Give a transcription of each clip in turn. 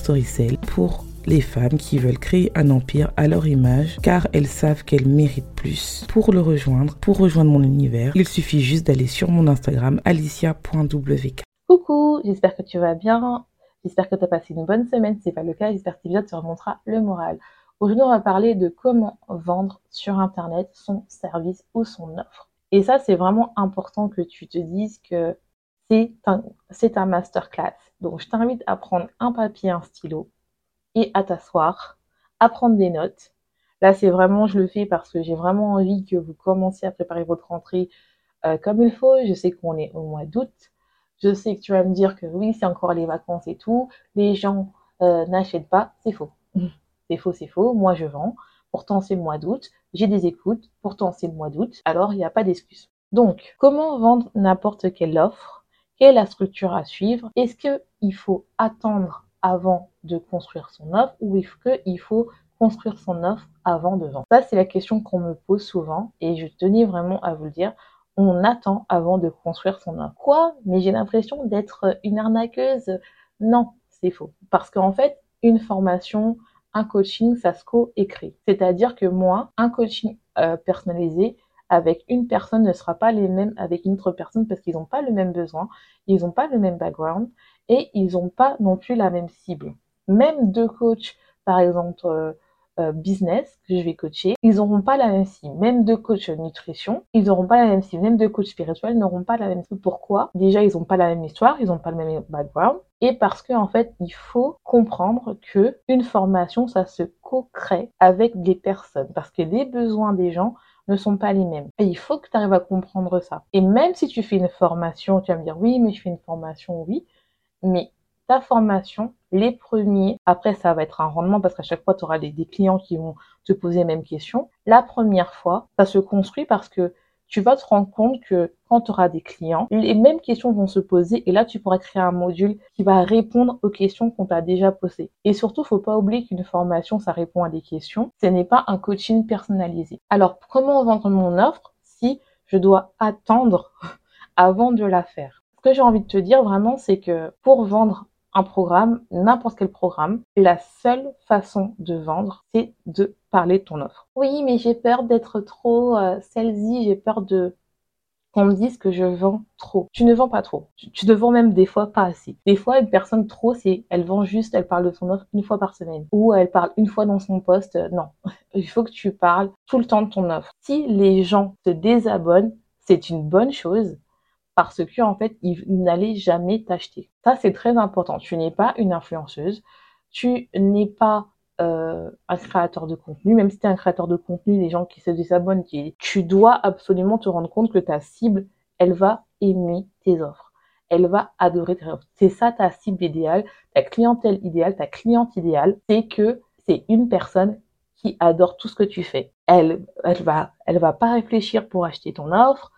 Storycell pour les femmes qui veulent créer un empire à leur image car elles savent qu'elles méritent plus. Pour le rejoindre, pour rejoindre mon univers, il suffit juste d'aller sur mon Instagram alicia.wk. Coucou, j'espère que tu vas bien. J'espère que tu as passé une bonne semaine. Si ce n'est pas le cas, j'espère que cet épisode te remontera le moral. Aujourd'hui, on va parler de comment vendre sur Internet son service ou son offre. Et ça, c'est vraiment important que tu te dises que c'est un, masterclass. Donc, je t'invite à prendre un papier, un stylo et à t'asseoir, à prendre des notes. Là, c'est vraiment, je le fais parce que j'ai vraiment envie que vous commenciez à préparer votre rentrée euh, comme il faut. Je sais qu'on est au mois d'août. Je sais que tu vas me dire que oui, c'est encore les vacances et tout. Les gens euh, n'achètent pas. C'est faux. C'est faux, c'est faux. Moi, je vends. Pourtant, c'est le mois d'août. J'ai des écoutes. Pourtant, c'est le mois d'août. Alors, il n'y a pas d'excuse. Donc, comment vendre n'importe quelle offre est la structure à suivre Est-ce qu'il faut attendre avant de construire son offre ou est-ce qu'il faut construire son offre avant de vendre? Ça, c'est la question qu'on me pose souvent et je tenais vraiment à vous le dire. On attend avant de construire son offre. Quoi? Mais j'ai l'impression d'être une arnaqueuse? Non, c'est faux. Parce qu'en fait, une formation, un coaching, ça se co-écrit. C'est-à-dire que moi, un coaching euh, personnalisé avec une personne ne sera pas les mêmes avec une autre personne parce qu'ils n'ont pas le même besoin, ils n'ont pas le même background et ils n'ont pas non plus la même cible. Même deux coachs, par exemple euh, euh, business que je vais coacher, ils n'auront pas la même cible. Même deux coachs nutrition, ils n'auront pas la même cible. Même deux coachs spirituels n'auront pas la même cible. Pourquoi? Déjà, ils n'ont pas la même histoire, ils n'ont pas le même background. Et parce qu'en en fait, il faut comprendre que une formation, ça se co-crée avec des personnes. Parce que les besoins des gens ne sont pas les mêmes. Il faut que tu arrives à comprendre ça. Et même si tu fais une formation, tu vas me dire oui, mais je fais une formation, oui mais ta formation, les premiers, après ça va être un rendement parce qu'à chaque fois tu auras des, clients qui vont te poser les mêmes questions. La première fois, ça se construit parce que tu vas te rendre compte que quand tu auras des clients, les mêmes questions vont se poser et là tu pourras créer un module qui va répondre aux questions qu'on t'a déjà posées. Et surtout, faut pas oublier qu'une formation, ça répond à des questions. Ce n'est pas un coaching personnalisé. Alors, comment vendre mon offre si je dois attendre avant de la faire? Ce que j'ai envie de te dire vraiment, c'est que pour vendre un programme, n'importe quel programme, la seule façon de vendre, c'est de parler de ton offre. Oui, mais j'ai peur d'être trop euh, salesy, j'ai peur de qu'on me dise que je vends trop. Tu ne vends pas trop. Tu, ne vends même des fois pas assez. Des fois, une personne trop, c'est elle vend juste, elle parle de son offre une fois par semaine. Ou elle parle une fois dans son poste. Non. Il faut que tu parles tout le temps de ton offre. Si les gens se désabonnent, c'est une bonne chose parce que en fait, ils n'allaient jamais t'acheter. Ça, c'est très important. Tu n'es pas une influenceuse, tu n'es pas euh, un créateur de contenu, même si tu es un créateur de contenu, les gens qui se désabonnent, tu dois absolument te rendre compte que ta cible, elle va aimer tes offres. Elle va adorer tes offres. C'est ça ta cible idéale, ta clientèle idéale, ta cliente idéale, c'est que c'est une personne qui adore tout ce que tu fais. Elle, elle va, elle va pas réfléchir pour acheter ton offre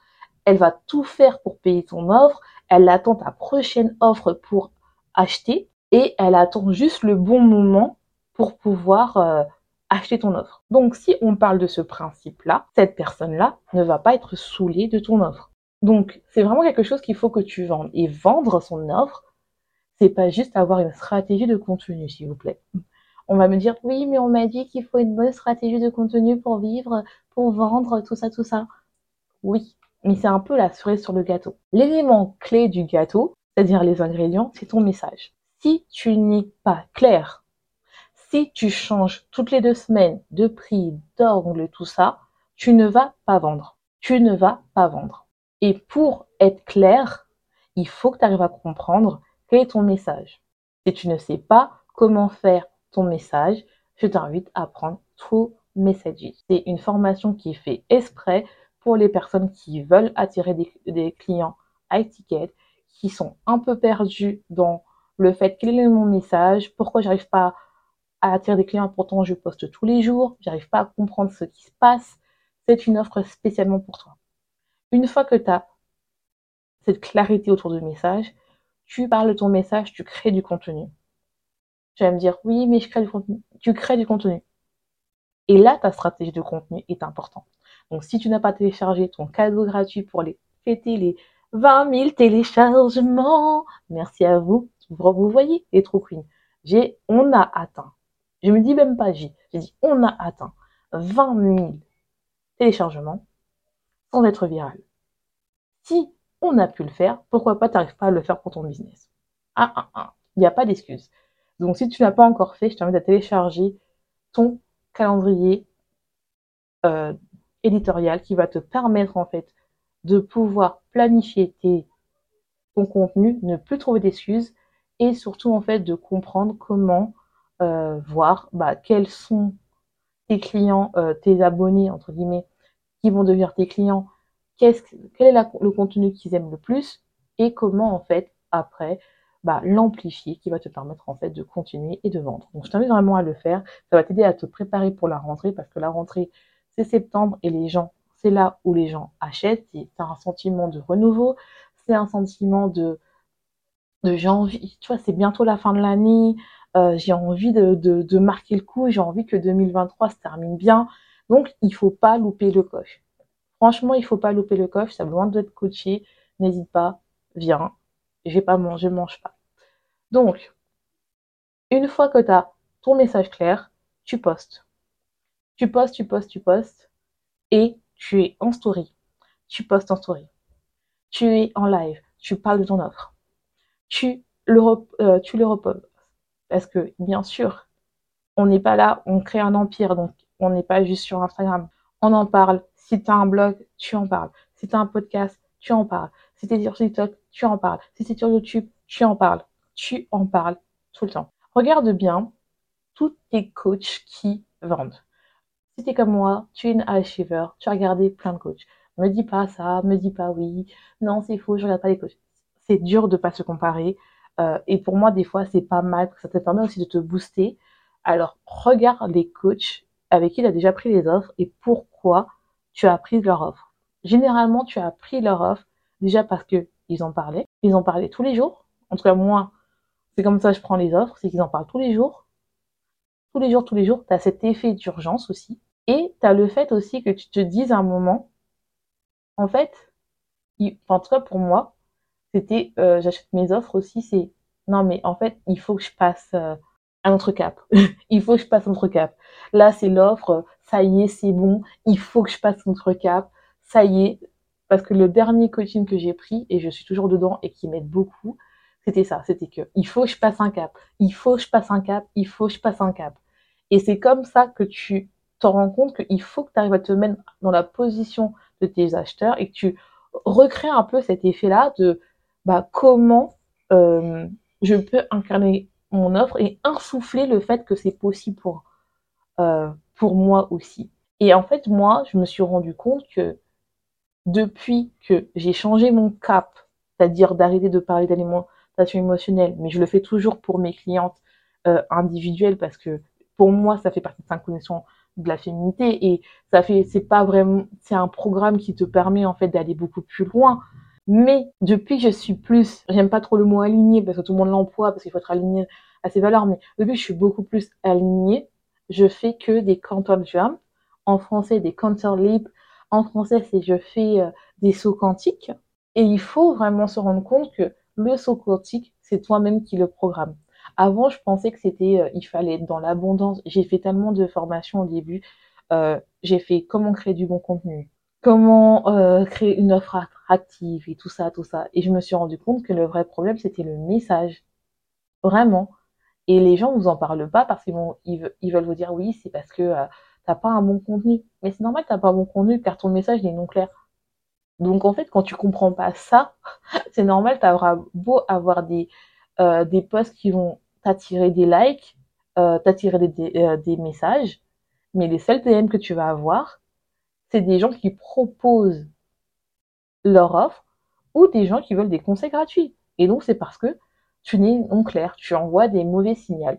elle va tout faire pour payer ton offre, elle attend ta prochaine offre pour acheter et elle attend juste le bon moment pour pouvoir euh, acheter ton offre. Donc si on parle de ce principe-là, cette personne-là ne va pas être saoulée de ton offre. Donc c'est vraiment quelque chose qu'il faut que tu vendes. Et vendre son offre, c'est pas juste avoir une stratégie de contenu, s'il vous plaît. On va me dire oui, mais on m'a dit qu'il faut une bonne stratégie de contenu pour vivre, pour vendre, tout ça, tout ça. Oui, mais c'est un peu la cerise sur le gâteau. L'élément clé du gâteau, c'est-à-dire les ingrédients, c'est ton message. Si tu n'es pas clair, si tu changes toutes les deux semaines de prix, d'angle, tout ça, tu ne vas pas vendre. Tu ne vas pas vendre. Et pour être clair, il faut que tu arrives à comprendre quel est ton message. Si tu ne sais pas comment faire ton message, je t'invite à prendre True Messages. C'est une formation qui est faite exprès pour les personnes qui veulent attirer des, clients high ticket, qui sont un peu perdus dans le fait quel est mon message, pourquoi j'arrive pas à attirer des clients, pourtant je poste tous les jours, j'arrive pas à comprendre ce qui se passe. C'est une offre spécialement pour toi. Une fois que tu as cette clarité autour du message, tu parles de ton message, tu crées du contenu. Tu vas me dire, oui, mais je crée du contenu. Tu crées du contenu. Et là, ta stratégie de contenu est importante. Donc, si tu n'as pas téléchargé ton cadeau gratuit pour les fêter les 20 000 téléchargements, merci à vous. Vous voyez, les true queens. J'ai, on a atteint. Je me dis même pas j'ai. J'ai dit, on a atteint 20 000 téléchargements sans être viral. Si on a pu le faire, pourquoi pas t'arrives pas à le faire pour ton business? Ah, ah, ah. Il n'y a pas d'excuse. Donc, si tu n'as pas encore fait, je t'invite à télécharger ton calendrier euh, éditorial qui va te permettre en fait de pouvoir planifier ton contenu, ne plus trouver d'excuses et surtout en fait de comprendre comment euh, voir bah, quels sont tes clients, euh, tes abonnés entre guillemets, qui vont devenir tes clients, qu'est-ce, quel est le contenu qu'ils aiment le plus et comment en fait après bah, l'amplifier qui va te permettre en fait de continuer et de vendre. Donc je t'invite vraiment à le faire. Ça va t'aider à te préparer pour la rentrée parce que la rentrée c'est septembre et les gens, c'est là où les gens achètent. C'est un sentiment de renouveau, c'est un sentiment de, de j'ai envie, tu vois, c'est bientôt la fin de l'année, euh, j'ai envie de, de, marquer le coup, j'ai envie que 2023 se termine bien. Donc il faut pas louper le coche. Franchement, il faut pas louper le coche, ça besoin d'être coaché. N'hésite pas, viens, j'ai pas mange pas. Donc, une fois que tu as ton message clair, tu postes. Tu postes, tu postes, tu postes, et tu es en story. Tu postes en story. Tu es en live. Tu parles de ton offre. Tu le, euh, reposes. Parce que, bien sûr, on n'est pas là, on crée un empire, donc on n'est pas juste sur Instagram. On en parle. Si tu as un blog, tu en parles. Si tu as un podcast, tu en parles. Si tu es sur TikTok, tu en parles. Si c'est sur YouTube, tu en parles. Tu en parles tout le temps. Regarde bien tous tes coachs qui vendent. Si tu es comme moi, tu es une achiever, tu as regardé plein de coachs. Me dis pas ça, me dis pas oui. Non, c'est faux, je regarde pas les coachs. C'est dur de pas se comparer. Euh, et pour moi, des fois, c'est pas mal, ça te permet aussi de te booster. Alors, regarde les coachs avec qui tu as déjà pris les offres et pourquoi tu as pris leur offre. Généralement, tu as pris leur offre Déjà parce que ils en parlaient. Ils en parlaient tous les jours. En tout cas, moi, c'est comme ça que je prends les offres, c'est qu'ils en parlent tous les jours. Tous les jours, tous les jours. Tu as cet effet d'urgence aussi. Et tu as le fait aussi que tu te dises à un moment, en fait, en tout cas pour moi, c'était, euh, j'achète mes offres aussi, c'est, non mais en fait, il faut que je passe euh, un autre cap. il faut que je passe un autre cap. Là, c'est l'offre, ça y est, c'est bon, il faut que je passe un autre cap. Ça y est, parce que le dernier coaching que j'ai pris, et je suis toujours dedans et qui m'aide beaucoup, c'était ça. C'était que il faut que je passe un cap. Il faut que je passe un cap. Il faut que je passe un cap. Et c'est comme ça que tu t'en rends compte qu'il faut que tu arrives à te mettre dans la position de tes acheteurs et que tu recrées un peu cet effet-là de bah, comment euh, je peux incarner mon offre et insuffler le fait que c'est possible pour, euh, pour moi aussi. Et en fait, moi, je me suis rendu compte que depuis que j'ai changé mon cap, c'est-à-dire d'arrêter de parler d'alimentation émotionnelle, mais je le fais toujours pour mes clientes euh, individuelles parce que pour moi, ça fait partie de sa connexion de la féminité et ça fait, c'est pas vraiment, c'est un programme qui te permet en fait d'aller beaucoup plus loin. Mais depuis que je suis plus, j'aime pas trop le mot aligné parce que tout le monde l'emploie parce qu'il faut être aligné à ses valeurs, mais depuis que je suis beaucoup plus alignée, je fais que des counter jump, en français des counter leap, en français, c'est je fais euh, des sauts quantiques. Et il faut vraiment se rendre compte que le saut quantique, c'est toi-même qui le programme. Avant, je pensais que c'était, euh, il fallait être dans l'abondance. J'ai fait tellement de formations au début. Euh, j'ai fait comment créer du bon contenu, comment créer une offre attractive et tout ça, tout ça. Et je me suis rendu compte que le vrai problème, c'était le message. Vraiment. Et les gens vous en parlent pas parce qu'ils vont, veulent vous dire oui, c'est parce que t'as pas un bon contenu. Mais c'est normal t'as pas un bon contenu car ton message est non clair. Donc en fait, quand tu comprends pas ça, c'est normal, t'auras beau avoir des, euh, des posts qui vont t'attirer des likes, euh, t'attirer des, euh, des, messages, mais les seuls DM que tu vas avoir, c'est des gens qui proposent leur offre ou des gens qui veulent des conseils gratuits. Et donc, c'est parce que tu n'es non clair, tu envoies des mauvais signaux.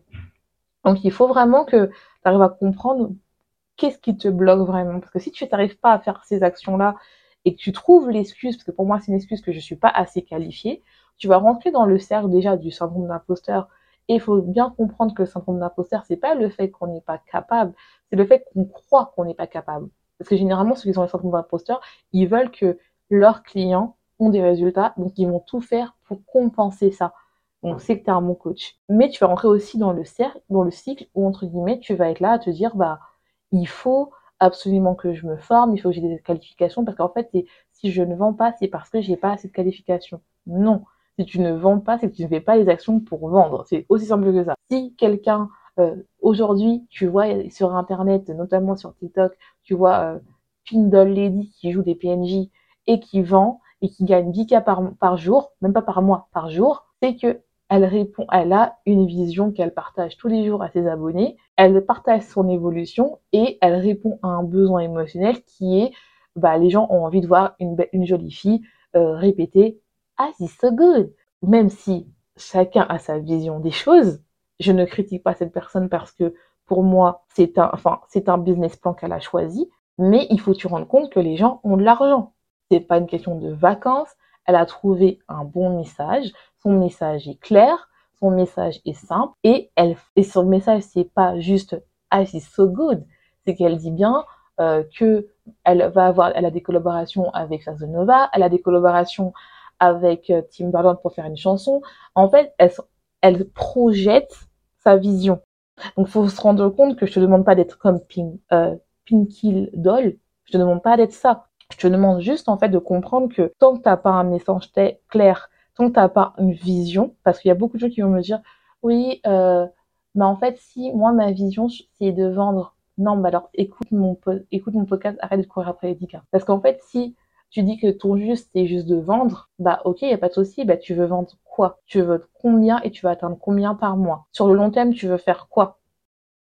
Donc, il faut vraiment que tu arrives à comprendre qu'est-ce qui te bloque vraiment. Parce que si tu n'arrives pas à faire ces actions-là et que tu trouves l'excuse, parce que pour moi, c'est une excuse que je suis pas assez qualifiée, tu vas rentrer dans le cercle déjà du syndrome d'imposteur. Et il faut bien comprendre que le syndrome d'imposteur, c'est pas le fait qu'on n'est pas capable, c'est le fait qu'on croit qu'on n'est pas capable. Parce que généralement, ceux qui ont le syndrome d'imposteur, ils veulent que leurs clients ont des résultats, donc ils vont tout faire pour compenser ça. On sait que tu es un bon coach. Mais tu vas rentrer aussi dans le cercle, dans le cycle où, entre guillemets, tu vas être là à te dire, bah, il faut absolument que je me forme, il faut que j'ai des qualifications, parce qu'en fait, si je ne vends pas, c'est parce que j'ai pas assez de qualifications. Non. Si tu ne vends pas, c'est que tu ne fais pas les actions pour vendre. C'est aussi simple que ça. Si quelqu'un, euh, aujourd'hui, tu vois sur Internet, notamment sur TikTok, tu vois euh, Pindle Lady qui joue des PNJ et qui vend et qui gagne 10K par, jour, même pas par mois, par jour, c'est que elle répond, elle a une vision qu'elle partage tous les jours à ses abonnés, elle partage son évolution et elle répond à un besoin émotionnel qui est, bah, les gens ont envie de voir une, une jolie fille euh, répéter Ah, c'est so good. Même si chacun a sa vision des choses, je ne critique pas cette personne parce que pour moi, c'est un, enfin, c'est un business plan qu'elle a choisi, mais il faut te rendre compte que les gens ont de l'argent. C'est pas une question de vacances. Elle a trouvé un bon message. Son message est clair. Son message est simple. Et son message, c'est pas juste, ah, c'est so good. C'est qu'elle dit bien, euh, que elle va avoir, elle a des collaborations avec Sazonova, elle a des collaborations avec euh, Timberland pour faire une chanson. En fait, elle, elle projette sa vision. Donc, faut se rendre compte que je te demande pas d'être comme Pink, euh, Pinky Doll. Je te demande pas d'être ça. Je te demande juste en fait de comprendre que tant que t'as pas un message clair, tant que t'as pas une vision, parce qu'il y a beaucoup de gens qui vont me dire oui, euh, bah en fait si moi ma vision c'est de vendre, non bah alors écoute mon écoute mon podcast, arrête de courir après les 10 Parce qu'en fait si tu dis que ton juste c'est juste de vendre, bah ok y a pas de souci, bah tu veux vendre quoi? Tu veux combien et tu veux atteindre combien par mois? Sur le long terme tu veux faire quoi?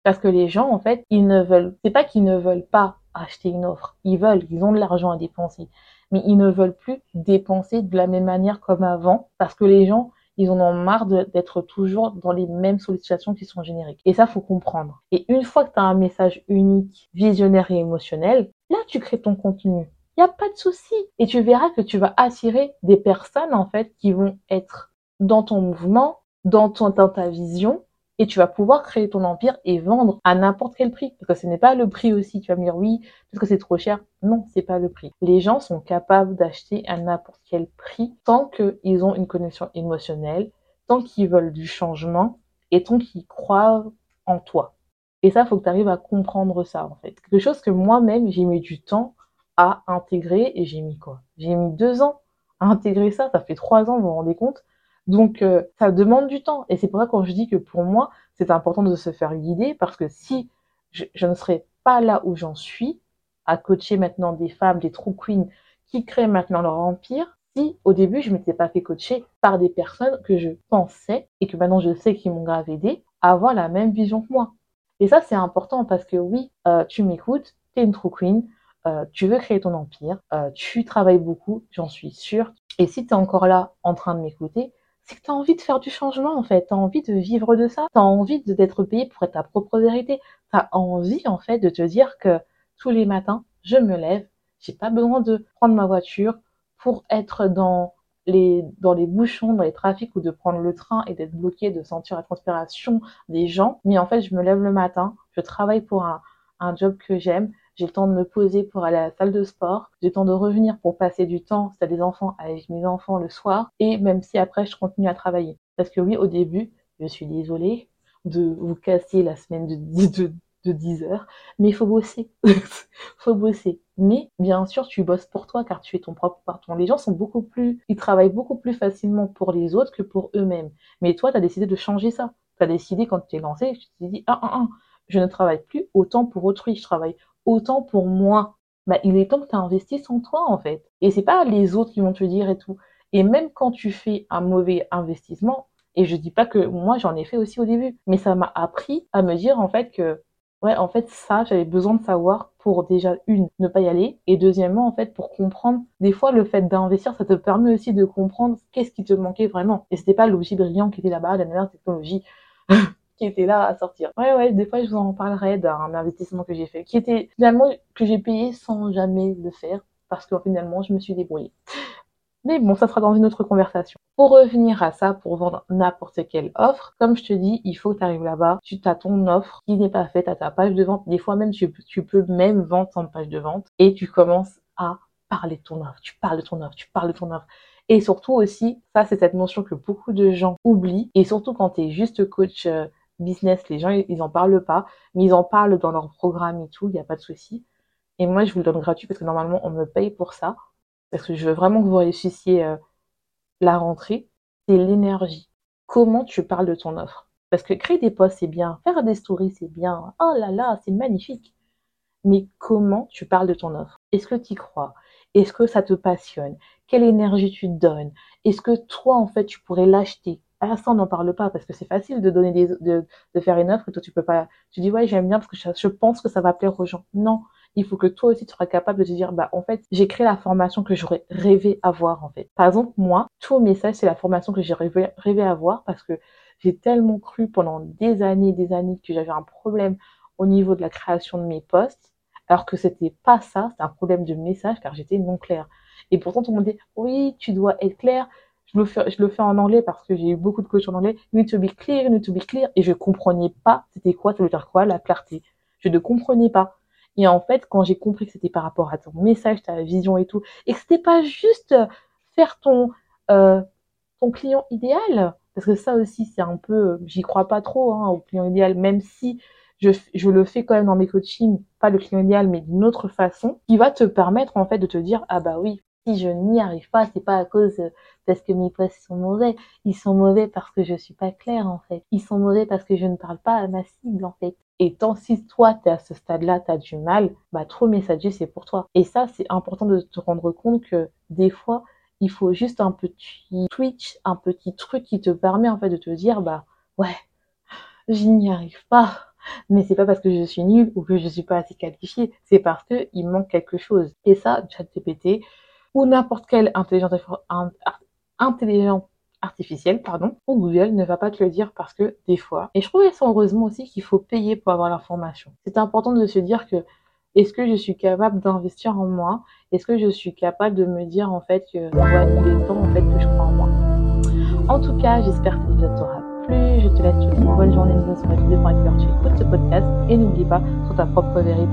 Parce que les gens, en fait, ils ne veulent, c'est pas qu'ils ne veulent pas acheter une offre. Ils veulent, ils ont de l'argent à dépenser. Mais ils ne veulent plus dépenser de la même manière comme avant parce que les gens, ils en ont marre d'être toujours dans les mêmes sollicitations qui sont génériques. Et ça, faut comprendre. Et une fois que tu un message unique, visionnaire et émotionnel, là, tu crées ton contenu. A pas de souci. Et tu verras que tu vas attirer des personnes, en fait, qui vont être dans ton mouvement, dans, ton, dans ta vision, et tu vas pouvoir créer ton empire et vendre à n'importe quel prix. Parce que ce n'est pas le prix aussi. Tu vas me dire oui, parce que c'est trop cher. Non, c'est pas le prix. Les gens sont capables d'acheter à n'importe quel prix tant qu'ils ont une connexion émotionnelle, tant qu'ils veulent du changement et tant qu'ils croient en toi. Et ça, faut que tu arrives à comprendre ça, en fait. Quelque chose que moi-même, j'ai mis du temps intégrer et j'ai mis quoi? J'ai mis deux ans à intégrer ça. Ça fait trois ans, vous vous rendez compte? Donc, euh, ça demande du temps. Et c'est pour ça quand je dis que pour moi, c'est important de se faire guider parce que si je, ne serais pas là où j'en suis, à coacher maintenant des femmes, des true queens qui créent maintenant leur empire, si au début je m'étais pas fait coacher par des personnes que je pensais et que maintenant je sais qui m'ont grave aidé à avoir la même vision que moi. Et ça c'est important parce que oui, euh, tu m'écoutes, tu es une true queen, euh, tu veux créer ton empire, tu travailles beaucoup, j'en suis sûre. Et si tu es encore là en train de m'écouter, c'est que tu as envie de faire du changement en fait, tu as envie de vivre de ça, tu as envie d'être payé pour être ta propre vérité, tu as envie en fait de te dire que tous les matins, je me lève, j'ai pas besoin de prendre ma voiture pour être dans les, dans les bouchons, dans les trafics ou de prendre le train et d'être bloqué, de sentir la transpiration des gens. Mais en fait, je me lève le matin, je travaille pour un, un job que j'aime, j'ai le temps de me poser pour aller à la salle de sport, j'ai le temps de revenir pour passer du temps, si t'as des enfants, avec mes enfants le soir, et même si après je continue à travailler. Parce que oui, au début, je suis désolée de vous casser la semaine de, de, de 10 heures, mais il faut bosser. faut bosser. Mais bien sûr, tu bosses pour toi car tu es ton propre patron. Les gens sont beaucoup plus, ils travaillent beaucoup plus facilement pour les autres que pour eux-mêmes. Mais toi, tu as décidé de changer ça. Tu as décidé quand tu t'es lancé, tu t'es dit, ah, ah, ah, je ne travaille plus autant pour autrui, je travaille autant pour moi. Bah, il est temps que tu investisses en toi, en fait. Et c'est pas les autres qui vont te dire et tout. Et même quand tu fais un mauvais investissement, Et je dis pas que moi j'en ai fait aussi au début, mais ça m'a appris à me dire en fait que ouais, en fait ça j'avais besoin de savoir pour déjà une ne pas y aller et deuxièmement en fait pour comprendre des fois le fait d'investir ça te permet aussi de comprendre qu'est-ce qui te manquait vraiment. Et c'était pas l'objet brillant qui était là-bas, la dernière technologie qui était là à sortir. Ouais, ouais, des fois, je vous en parlerai d'un investissement que j'ai fait, qui était finalement que j'ai payé sans jamais le faire, parce que finalement, je me suis débrouillée. Mais bon, ça sera dans une autre conversation. Pour revenir à ça, pour vendre n'importe quelle offre, comme je te dis, il faut que tu arrives là-bas, tu as ton offre qui n'est pas faite à ta page de vente. Des fois même, tu, tu peux même vendre sans page de vente et tu commences à parler de ton offre. Tu parles de ton offre, tu parles de ton offre. Et surtout aussi, ça c'est cette notion que beaucoup de gens oublient, et surtout quand tu es juste coach euh, business, les gens ils en parlent pas, mais ils en parlent dans leur programme et tout, il n'y a pas de souci. Et moi je vous le donne gratuit parce que normalement on me paye pour ça, parce que je veux vraiment que vous réussissiez euh, la rentrée, c'est l'énergie. Comment tu parles de ton offre? Parce que créer des posts c'est bien, faire des stories c'est bien, oh là là c'est magnifique. Mais comment tu parles de ton offre? Est-ce que tu y crois? Est-ce que ça te passionne? Quelle énergie tu te donnes? Est-ce que toi, en fait, tu pourrais l'acheter? Ah, ça, on n'en parle pas parce que c'est facile de donner des, de, de faire une offre et toi, tu peux pas. Tu dis, ouais, j'aime bien parce que je, pense que ça va plaire aux gens. Non. Il faut que toi aussi, tu sois capable de te dire, bah, en fait, j'ai créé la formation que j'aurais rêvé avoir, en fait. Par exemple, moi, tout au message, c'est la formation que j'ai rêvé, rêvé avoir parce que j'ai tellement cru pendant des années, des années que j'avais un problème au niveau de la création de mes posts, alors que c'était pas ça, c'était un problème de message car j'étais non claire. Et pourtant, tout le monde dit, oui, tu dois être clair. Je le fais, je le fais en anglais parce que j'ai eu beaucoup de coachs en anglais. You need to be clear, you need to be clear. Et je comprenais pas c'était quoi, ça veut dire quoi, la clarté. Je ne comprenais pas. Et en fait, quand j'ai compris que c'était par rapport à ton message, ta vision et tout, et que c'était pas juste faire ton, euh, ton client idéal, parce que ça aussi, c'est un peu, j'y crois pas trop, hein, au client idéal, même si je, je, le fais quand même dans mes coachings, pas le client idéal, mais d'une autre façon, qui va te permettre en fait de te dire ah bah oui, si je n'y arrive pas, c'est pas à cause parce que mes posts sont mauvais. Ils sont mauvais parce que je suis pas claire, en fait. Ils sont mauvais parce que je ne parle pas à ma cible, en fait. Et tant si toi, tu es à ce stade-là, tu as du mal, bah, trop messager, c'est pour toi. Et ça, c'est important de te rendre compte que des fois, il faut juste un petit twitch, un petit truc qui te permet, en fait, de te dire, bah, ouais, je n'y arrive pas. Mais c'est pas parce que je suis nulle ou que je suis pas assez qualifiée, c'est parce que il manque quelque chose. Et ça, ChatGPT, ou n'importe quelle intelligence, intelligence artificielle, pardon, ou Google ne va pas te le dire parce que des fois, et je trouvais ça heureusement aussi qu'il faut payer pour avoir l'information. C'est important de se dire que est-ce que je suis capable d'investir en moi? Est-ce que je suis capable de me dire en fait que ouais, il est temps en fait que je crois en moi? En tout cas, j'espère que l'épisode t'aura plu. Je te laisse une bonne journée, une bonne soirée, pour tu écoutes ce podcast et n'oublie pas sur ta propre vérité.